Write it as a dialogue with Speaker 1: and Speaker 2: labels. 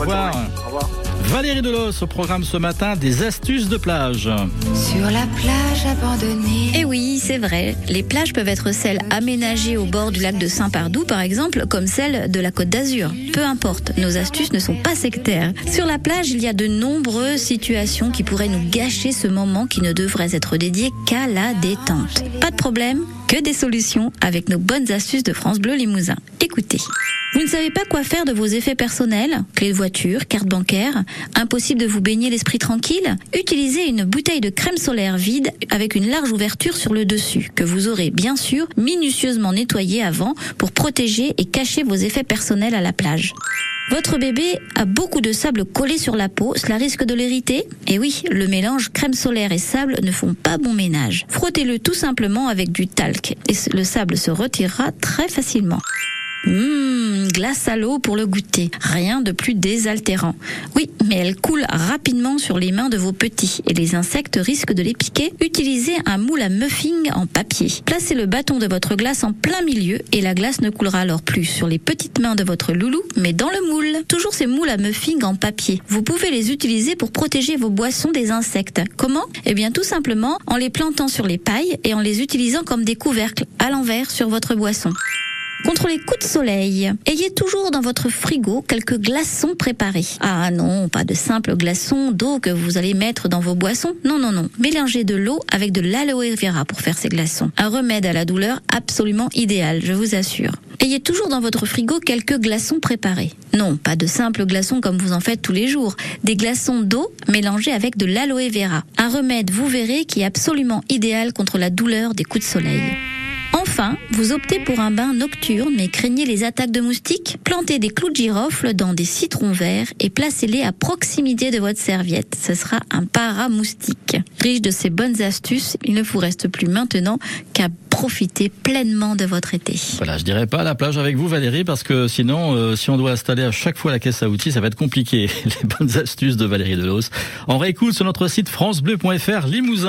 Speaker 1: Au revoir.
Speaker 2: Au revoir.
Speaker 1: Valérie Delos au programme ce matin des astuces de plage.
Speaker 3: Sur la plage abandonnée.
Speaker 4: Et oui, c'est vrai. Les plages peuvent être celles aménagées au bord du lac de Saint-Pardoux, par exemple, comme celles de la Côte d'Azur. Peu importe, nos astuces ne sont pas sectaires. Sur la plage, il y a de nombreuses situations qui pourraient nous gâcher ce moment qui ne devrait être dédié qu'à la détente. Pas de problème, que des solutions avec nos bonnes astuces de France Bleu Limousin. Écoutez. Vous ne savez pas quoi faire de vos effets personnels? Clé de voiture, carte bancaire? Impossible de vous baigner l'esprit tranquille Utilisez une bouteille de crème solaire vide avec une large ouverture sur le dessus, que vous aurez bien sûr minutieusement nettoyée avant pour protéger et cacher vos effets personnels à la plage. Votre bébé a beaucoup de sable collé sur la peau, cela risque de l'irriter Et oui, le mélange crème solaire et sable ne font pas bon ménage. Frottez-le tout simplement avec du talc et le sable se retirera très facilement. Mmh, glace à l'eau pour le goûter. Rien de plus désaltérant. Oui, mais elle coule rapidement sur les mains de vos petits et les insectes risquent de les piquer. Utilisez un moule à muffin en papier. Placez le bâton de votre glace en plein milieu et la glace ne coulera alors plus sur les petites mains de votre loulou, mais dans le moule. Toujours ces moules à muffin en papier. Vous pouvez les utiliser pour protéger vos boissons des insectes. Comment? Eh bien tout simplement en les plantant sur les pailles et en les utilisant comme des couvercles à l'envers sur votre boisson. Contre les coups de soleil, ayez toujours dans votre frigo quelques glaçons préparés. Ah non, pas de simples glaçons d'eau que vous allez mettre dans vos boissons. Non, non, non. Mélangez de l'eau avec de l'aloe vera pour faire ces glaçons. Un remède à la douleur absolument idéal, je vous assure. Ayez toujours dans votre frigo quelques glaçons préparés. Non, pas de simples glaçons comme vous en faites tous les jours. Des glaçons d'eau mélangés avec de l'aloe vera. Un remède, vous verrez, qui est absolument idéal contre la douleur des coups de soleil. Enfin, vous optez pour un bain nocturne mais craignez les attaques de moustiques Plantez des clous de girofle dans des citrons verts et placez-les à proximité de votre serviette. Ce sera un paramoustique. Riche de ces bonnes astuces, il ne vous reste plus maintenant qu'à profiter pleinement de votre été.
Speaker 1: Voilà, je dirais pas à la plage avec vous Valérie parce que sinon, euh, si on doit installer à chaque fois la caisse à outils, ça va être compliqué. Les bonnes astuces de Valérie Delos. On réécoute sur notre site francebleu.fr Limousin.